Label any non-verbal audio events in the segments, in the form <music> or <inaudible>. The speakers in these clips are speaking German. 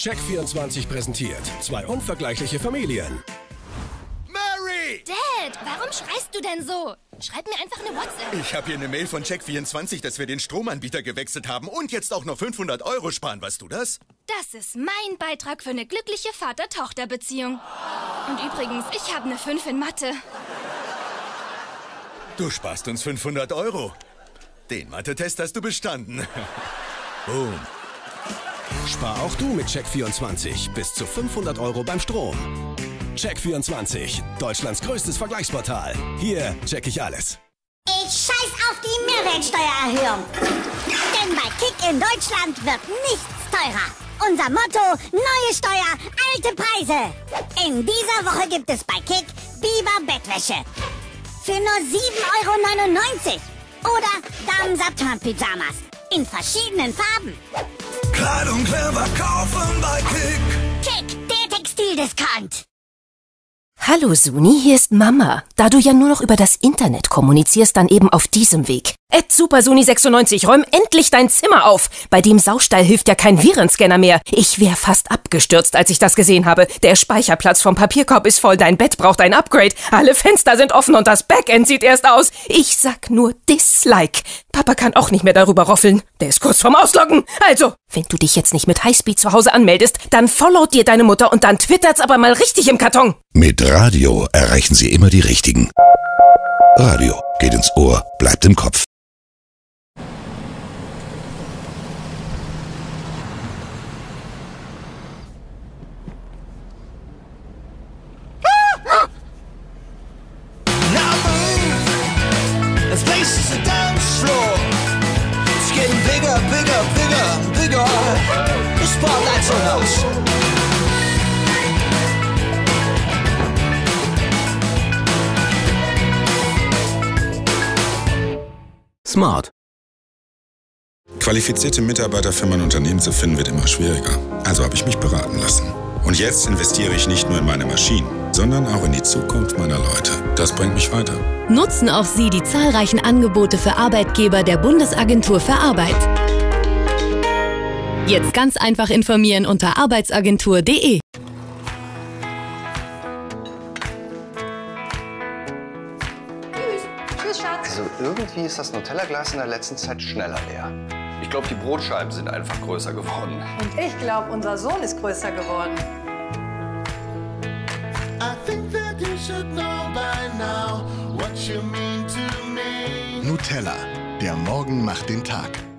Check24 präsentiert zwei unvergleichliche Familien. Mary! Dad, warum schreist du denn so? Schreib mir einfach eine WhatsApp. Ich habe hier eine Mail von Check24, dass wir den Stromanbieter gewechselt haben und jetzt auch noch 500 Euro sparen. Weißt du das? Das ist mein Beitrag für eine glückliche Vater-Tochter-Beziehung. Und übrigens, ich habe eine 5 in Mathe. Du sparst uns 500 Euro. Den Mathe-Test hast du bestanden. <laughs> Boom. Spar auch du mit Check24 bis zu 500 Euro beim Strom. Check24, Deutschlands größtes Vergleichsportal. Hier check ich alles. Ich scheiß auf die Mehrwertsteuererhöhung. Denn bei Kick in Deutschland wird nichts teurer. Unser Motto, neue Steuer, alte Preise. In dieser Woche gibt es bei Kick Biber Bettwäsche. Für nur 7,99 Euro. Oder Damen-Satin-Pyjamas. In verschiedenen Farben. Kleidung clever kaufen bei Kick. Kick, der Textildiscount. Hallo Suni, hier ist Mama. Da du ja nur noch über das Internet kommunizierst, dann eben auf diesem Weg. Ed SuperSuni96, räum endlich dein Zimmer auf. Bei dem Saustall hilft ja kein Virenscanner mehr. Ich wär fast abgestürzt, als ich das gesehen habe. Der Speicherplatz vom Papierkorb ist voll, dein Bett braucht ein Upgrade. Alle Fenster sind offen und das Backend sieht erst aus. Ich sag nur Dislike. Papa kann auch nicht mehr darüber roffeln. Der ist kurz vorm Ausloggen. Also, wenn du dich jetzt nicht mit Highspeed zu Hause anmeldest, dann followt dir deine Mutter und dann twittert's aber mal richtig im Karton. Mit Radio erreichen Sie immer die Richtigen. Radio geht ins Ohr, bleibt im Kopf. Spotlight's on us. Smart. Qualifizierte Mitarbeiter für mein Unternehmen zu finden wird immer schwieriger. Also habe ich mich beraten lassen. Und jetzt investiere ich nicht nur in meine Maschinen, sondern auch in die Zukunft meiner Leute. Das bringt mich weiter. Nutzen auch Sie die zahlreichen Angebote für Arbeitgeber der Bundesagentur für Arbeit. Jetzt ganz einfach informieren unter arbeitsagentur.de. irgendwie ist das Nutella-Glas in der letzten Zeit schneller leer. Ich glaube, die Brotscheiben sind einfach größer geworden. Und ich glaube, unser Sohn ist größer geworden. Nutella. Der Morgen macht den Tag.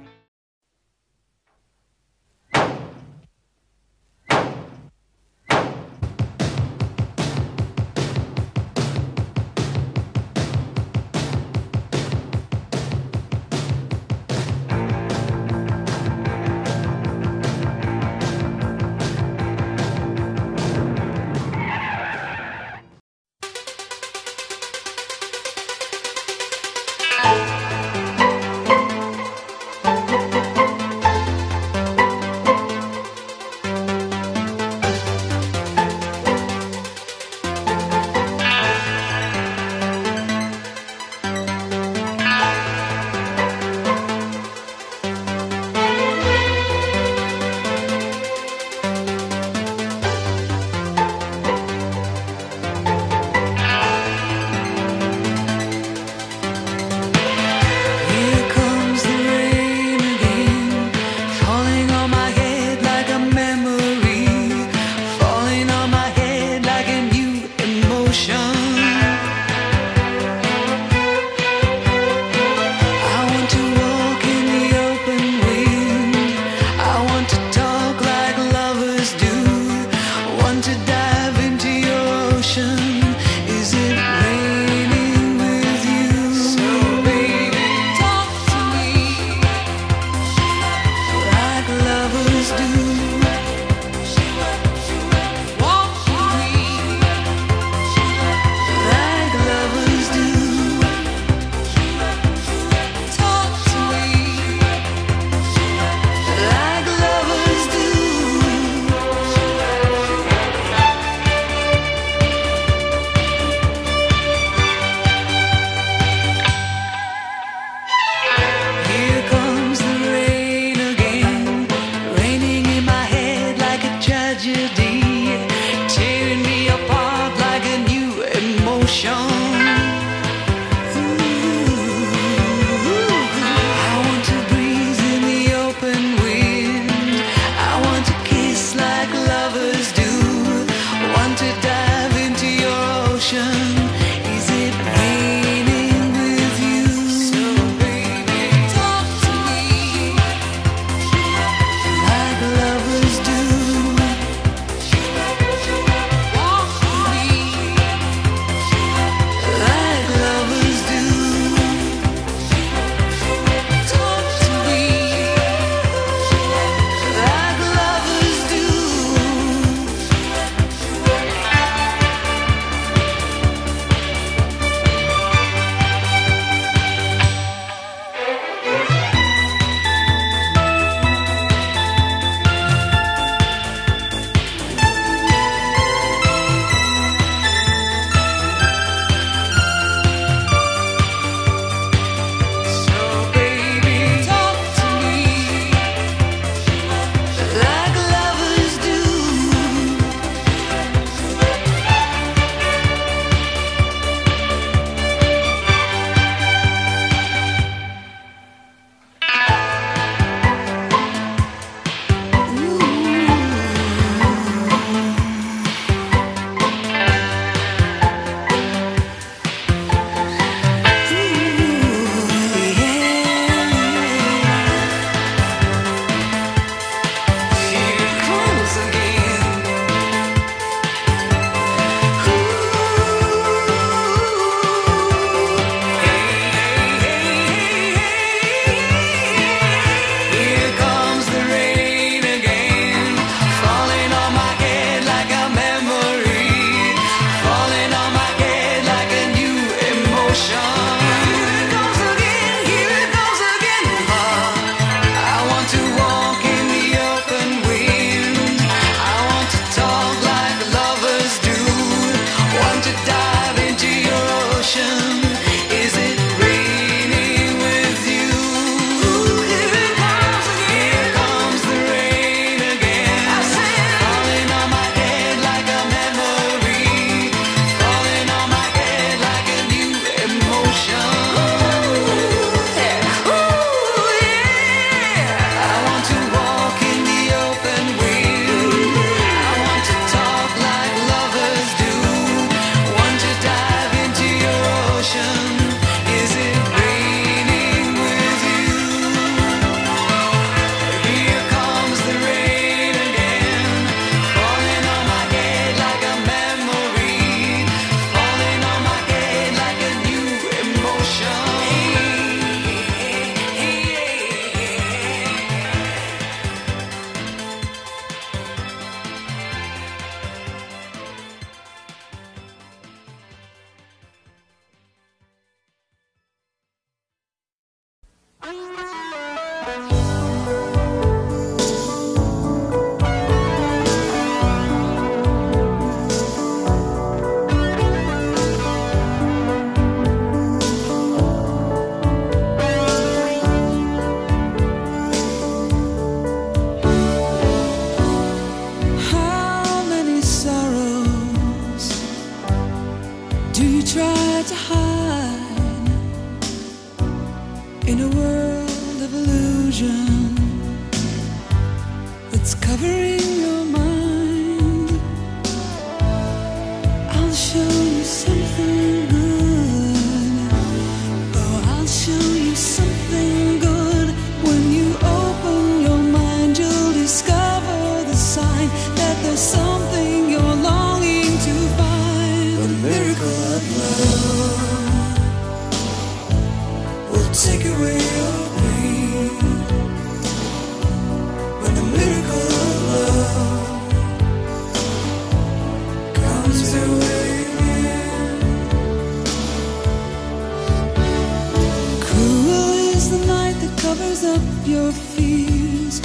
covers up your fears.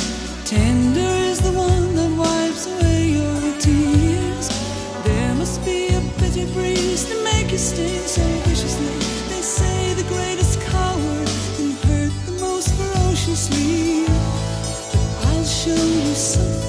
Tender is the one that wipes away your tears. There must be a bitter breeze to make you sting so viciously. They say the greatest coward can hurt the most ferociously. But I'll show you something.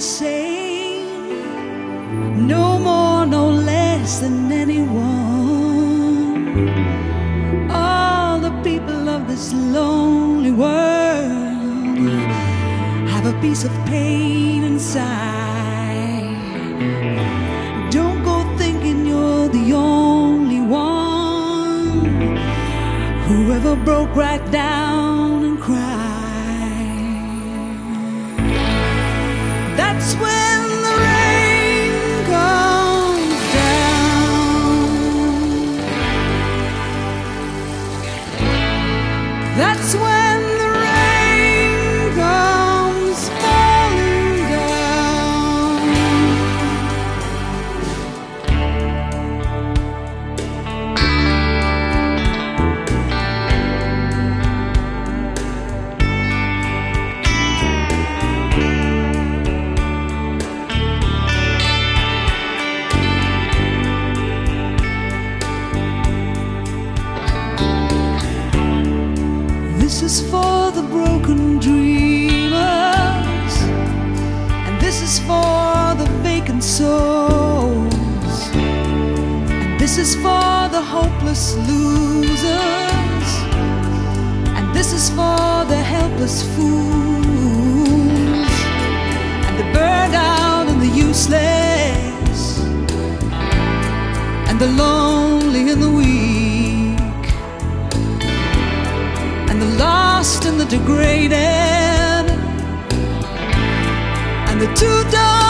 The same, no more, no less than anyone. All the people of this lonely world have a piece of pain inside. Don't go thinking you're the only one who ever broke right down the hopeless losers, and this is for the helpless fools, and the burned out and the useless, and the lonely and the weak. And the lost and the degraded, and the too dumb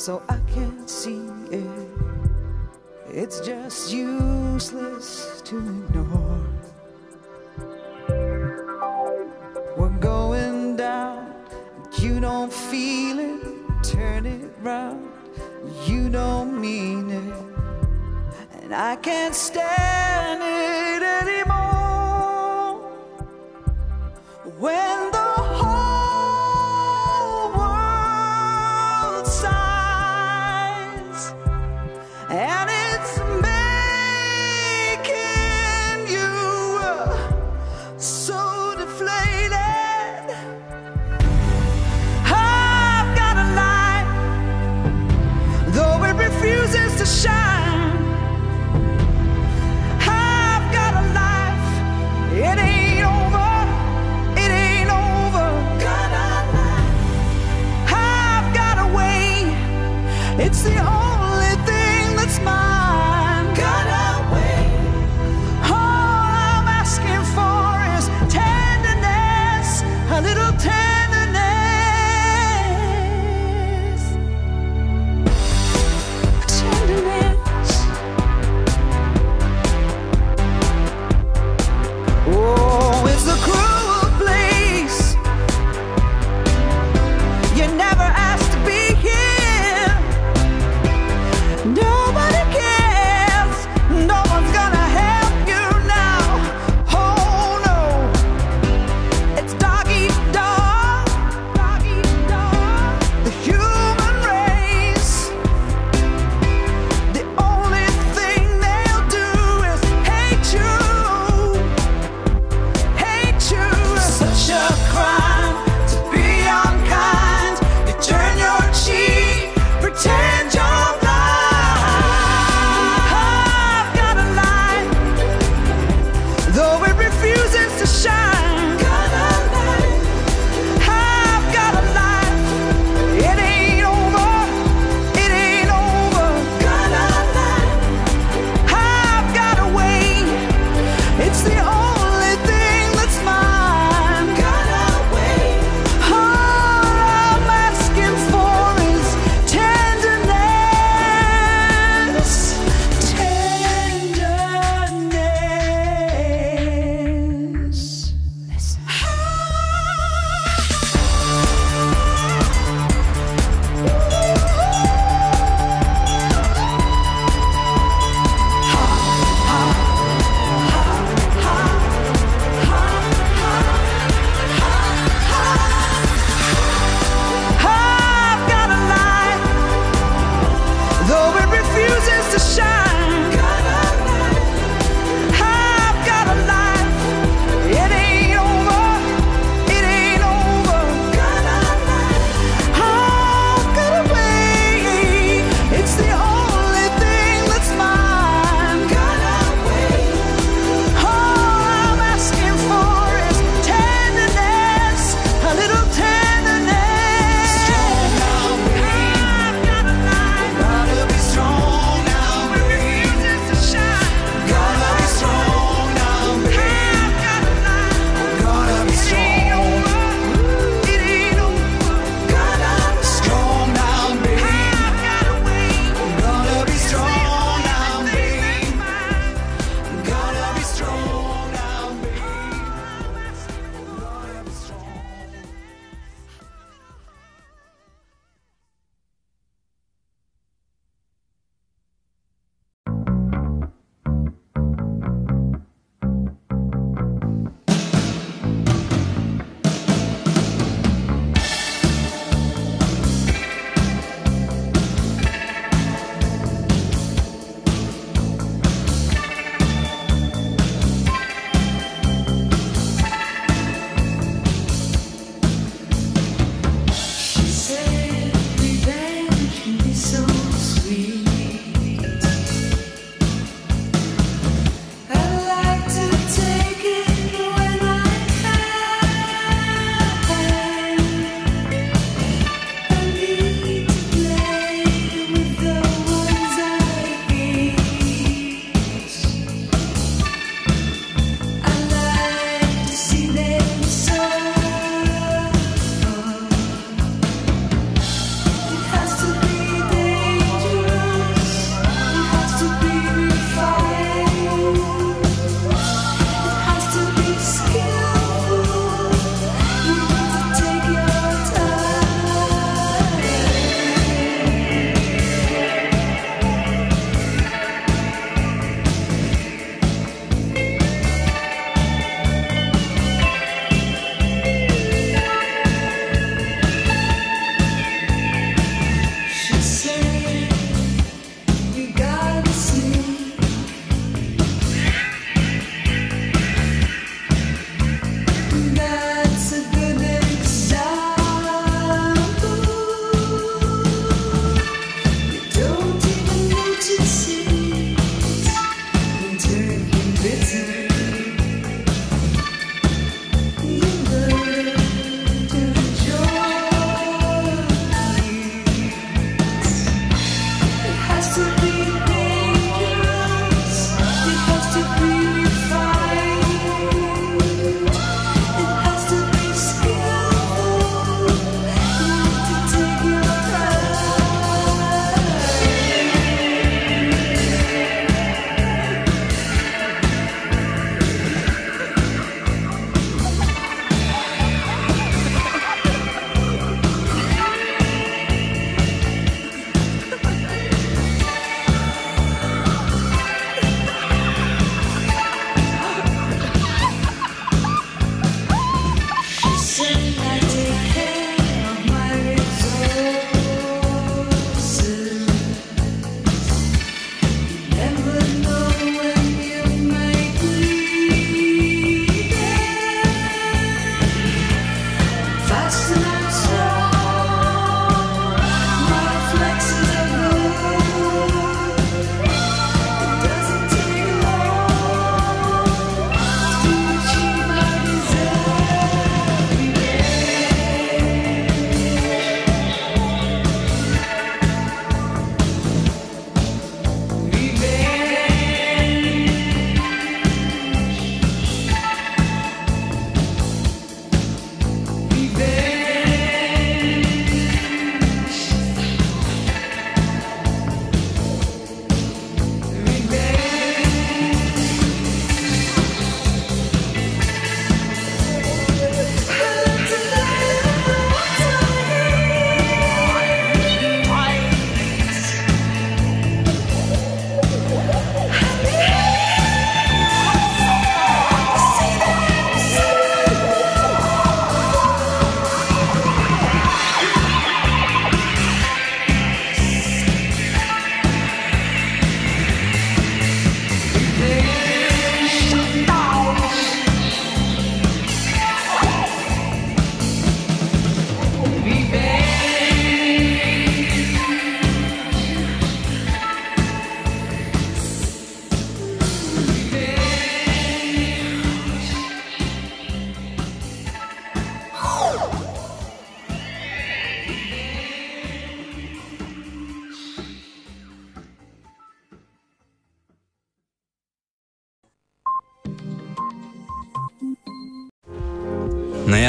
so I can't see it. It's just useless to ignore. We're going down, you don't feel it. Turn it round, you don't mean it. And I can't stand it.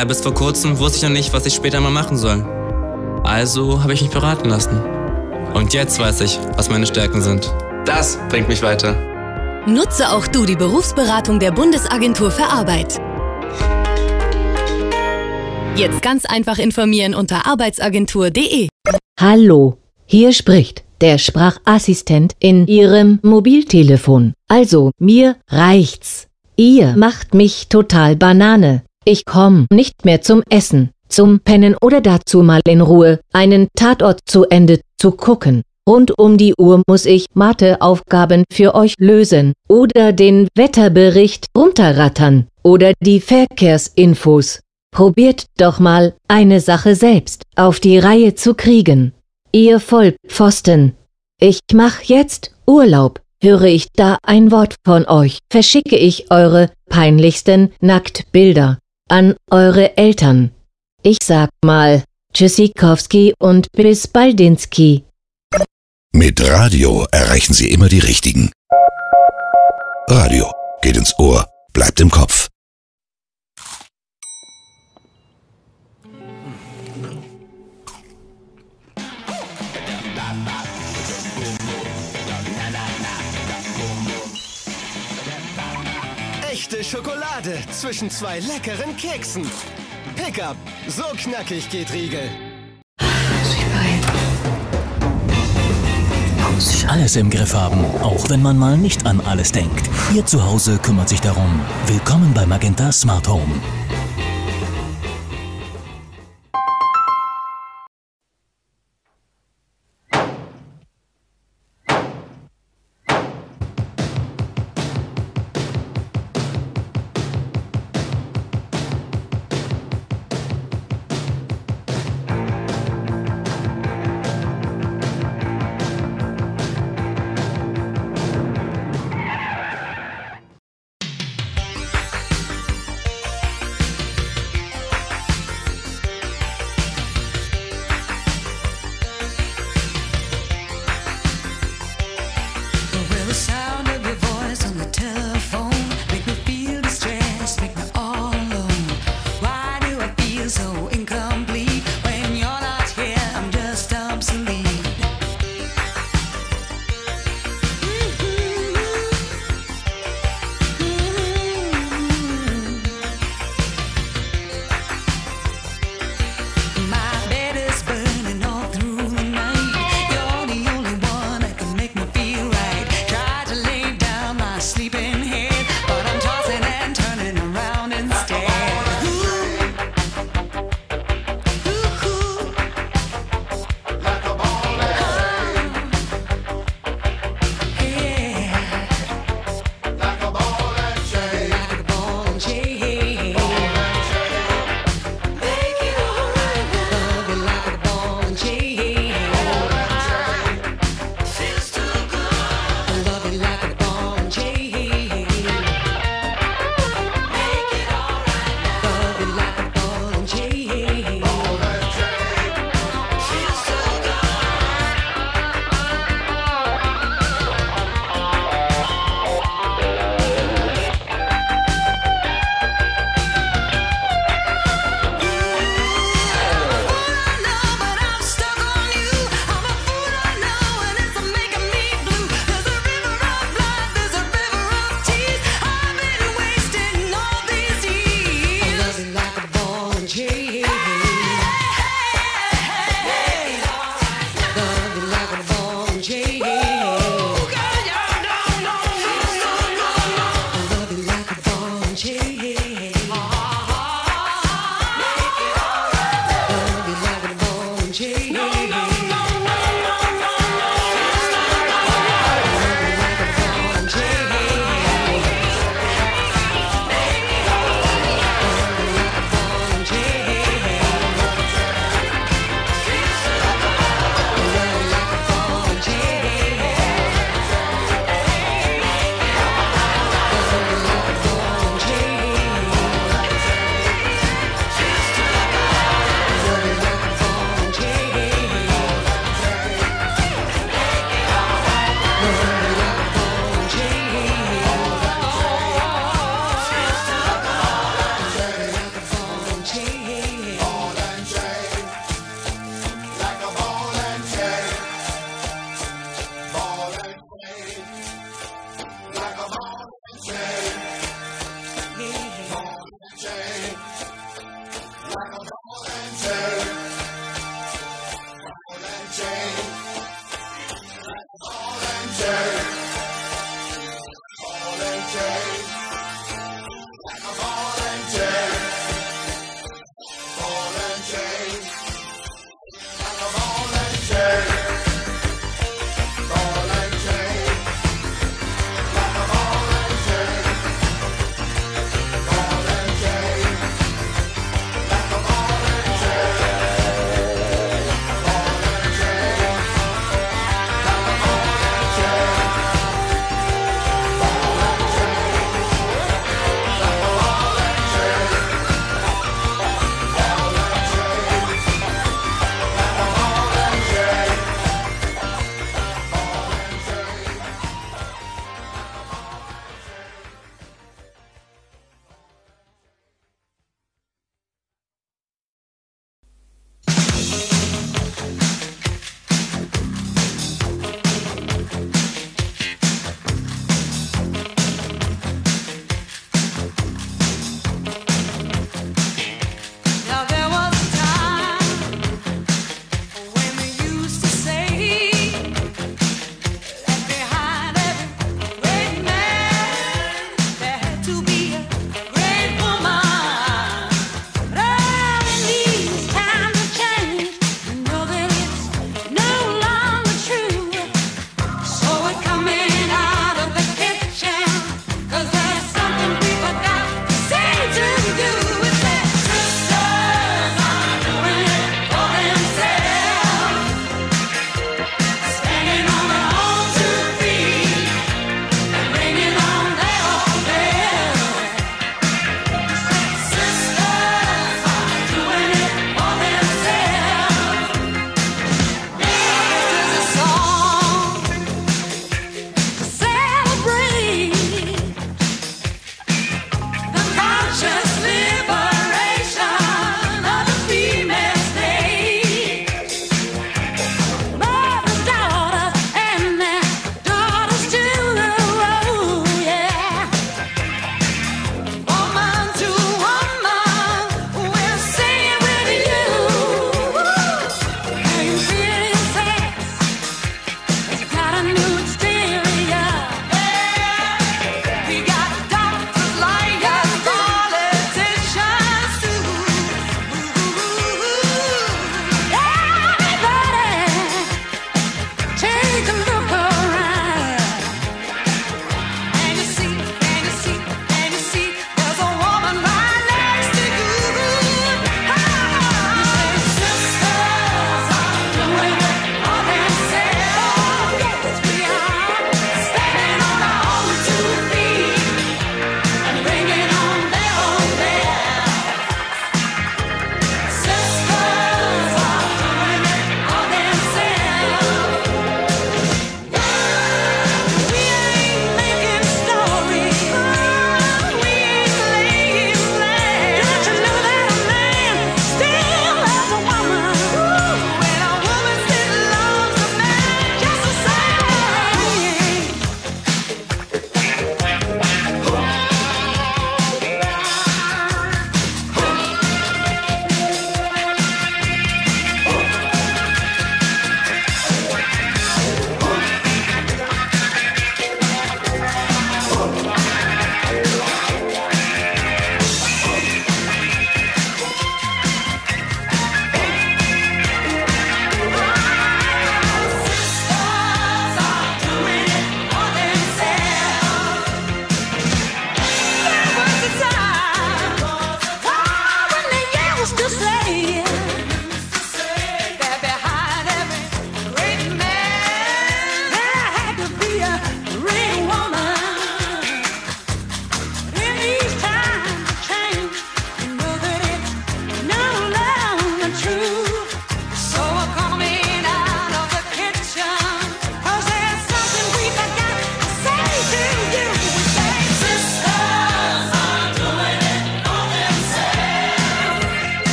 Naja, bis vor kurzem wusste ich noch nicht, was ich später mal machen soll. Also habe ich mich beraten lassen. Und jetzt weiß ich, was meine Stärken sind. Das bringt mich weiter. Nutze auch du die Berufsberatung der Bundesagentur für Arbeit. Jetzt ganz einfach informieren unter arbeitsagentur.de. Hallo, hier spricht der Sprachassistent in Ihrem Mobiltelefon. Also, mir reicht's. Ihr macht mich total Banane. Ich komm nicht mehr zum Essen, zum Pennen oder dazu mal in Ruhe einen Tatort zu Ende zu gucken. Rund um die Uhr muss ich Matheaufgaben für euch lösen oder den Wetterbericht runterrattern oder die Verkehrsinfos. Probiert doch mal eine Sache selbst auf die Reihe zu kriegen. Ihr Vollpfosten. Ich mach jetzt Urlaub. Höre ich da ein Wort von euch, verschicke ich eure peinlichsten Nacktbilder an eure Eltern. Ich sag mal Tschüssikowski und bis Baldinski. Mit Radio erreichen Sie immer die Richtigen. Radio geht ins Ohr, bleibt im Kopf. Echte Schokolade zwischen zwei leckeren Keksen. Pickup, so knackig geht Riegel. Alles im Griff haben, auch wenn man mal nicht an alles denkt. Ihr Zuhause kümmert sich darum. Willkommen bei Magenta Smart Home. absolutely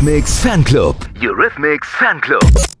Eurythmics Fanclub. Eurythmics Fanclub.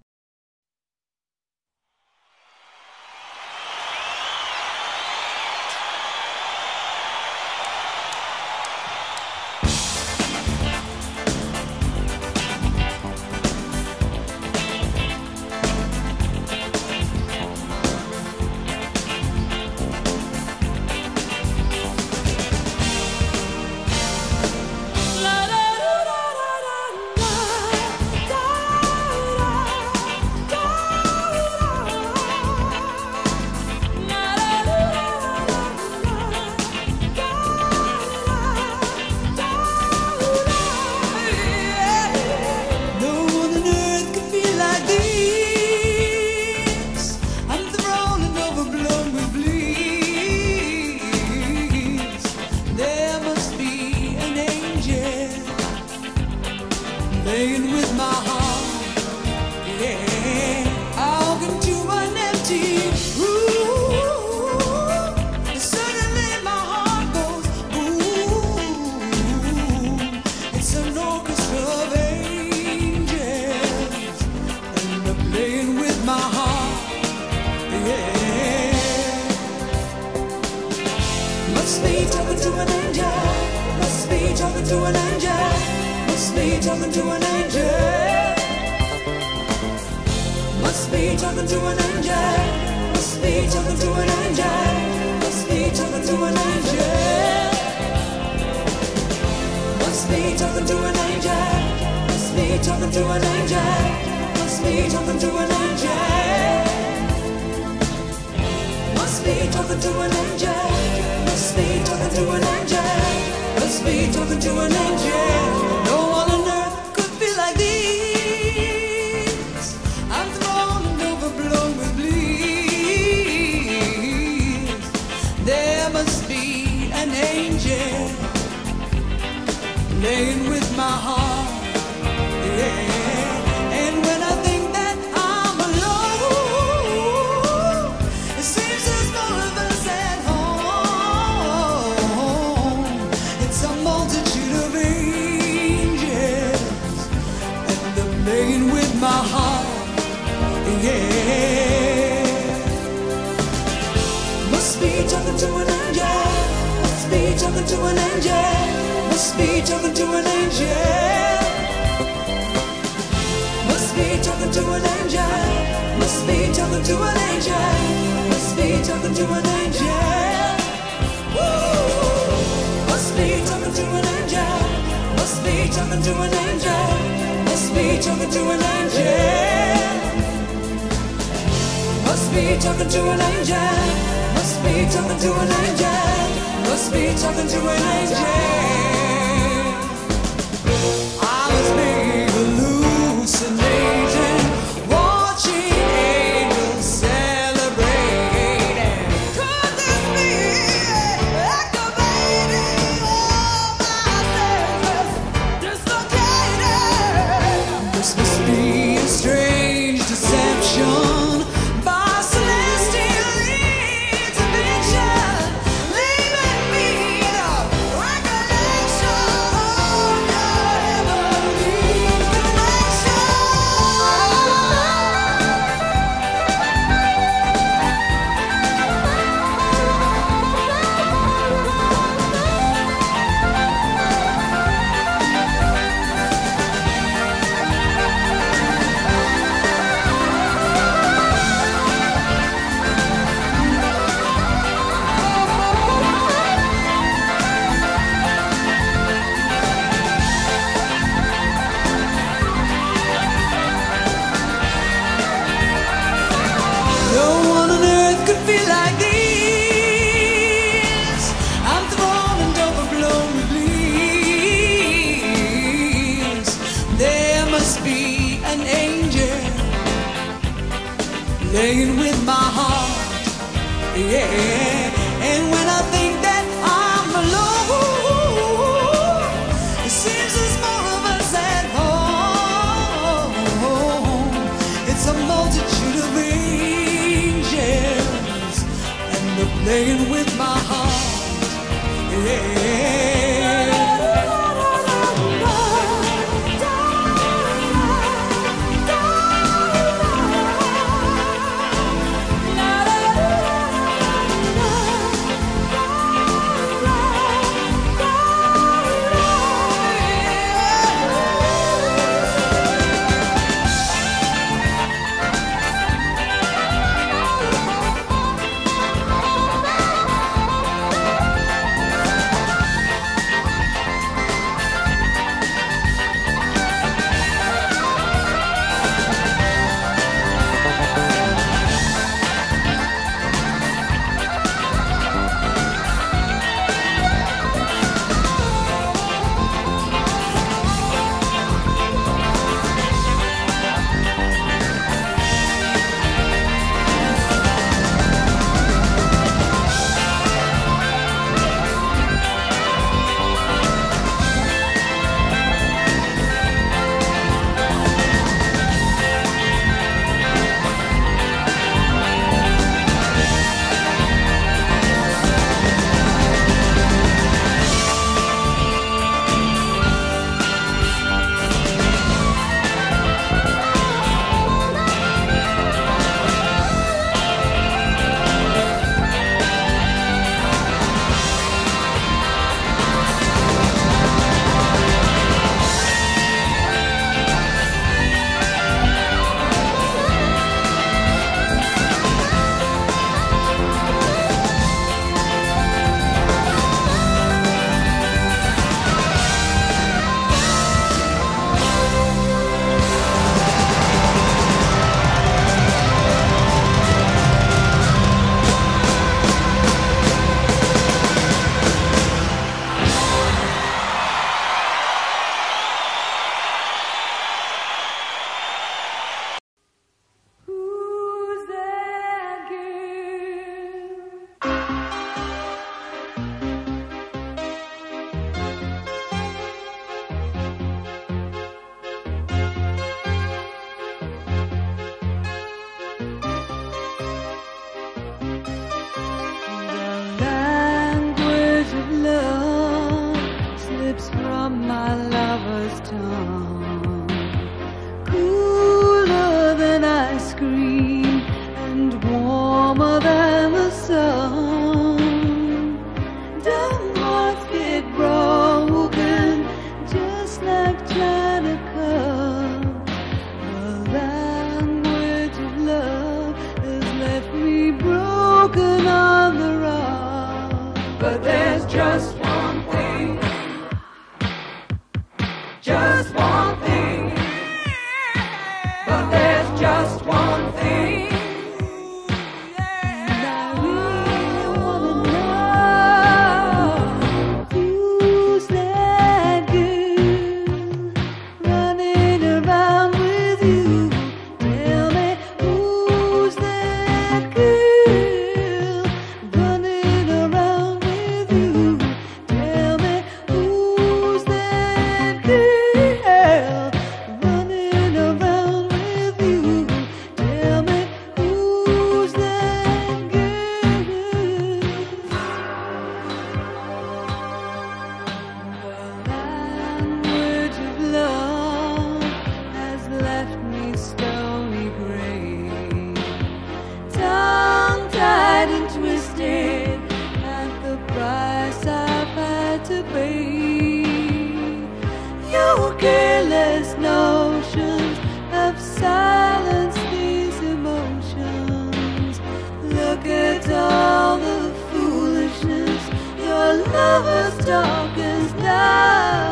lovers dark as night.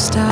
stop.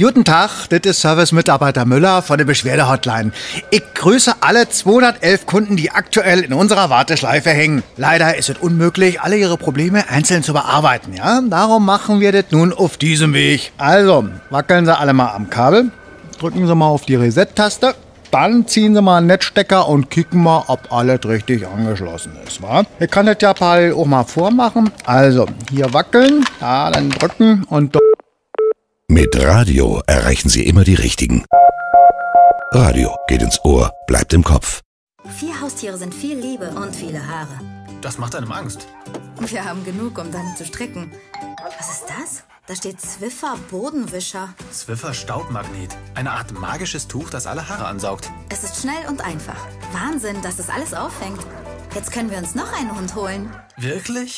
Guten Tag, das ist Service-Mitarbeiter Müller von der Beschwerde-Hotline. Ich grüße alle 211 Kunden, die aktuell in unserer Warteschleife hängen. Leider ist es unmöglich, alle ihre Probleme einzeln zu bearbeiten, ja? Darum machen wir das nun auf diesem Weg. Also, wackeln Sie alle mal am Kabel, drücken Sie mal auf die Reset-Taste, dann ziehen Sie mal einen Netzstecker und kicken mal, ob alles richtig angeschlossen ist, wa? Ich kann das ja auch mal vormachen. Also, hier wackeln, ja, dann drücken und... Mit Radio erreichen Sie immer die Richtigen. Radio geht ins Ohr, bleibt im Kopf. Vier Haustiere sind viel Liebe und viele Haare. Das macht einem Angst. Wir haben genug, um deine zu strecken. Was ist das? Da steht Zwiffer Bodenwischer. Swiffer Staubmagnet. Eine Art magisches Tuch, das alle Haare ansaugt. Es ist schnell und einfach. Wahnsinn, dass das alles auffängt. Jetzt können wir uns noch einen Hund holen. Wirklich?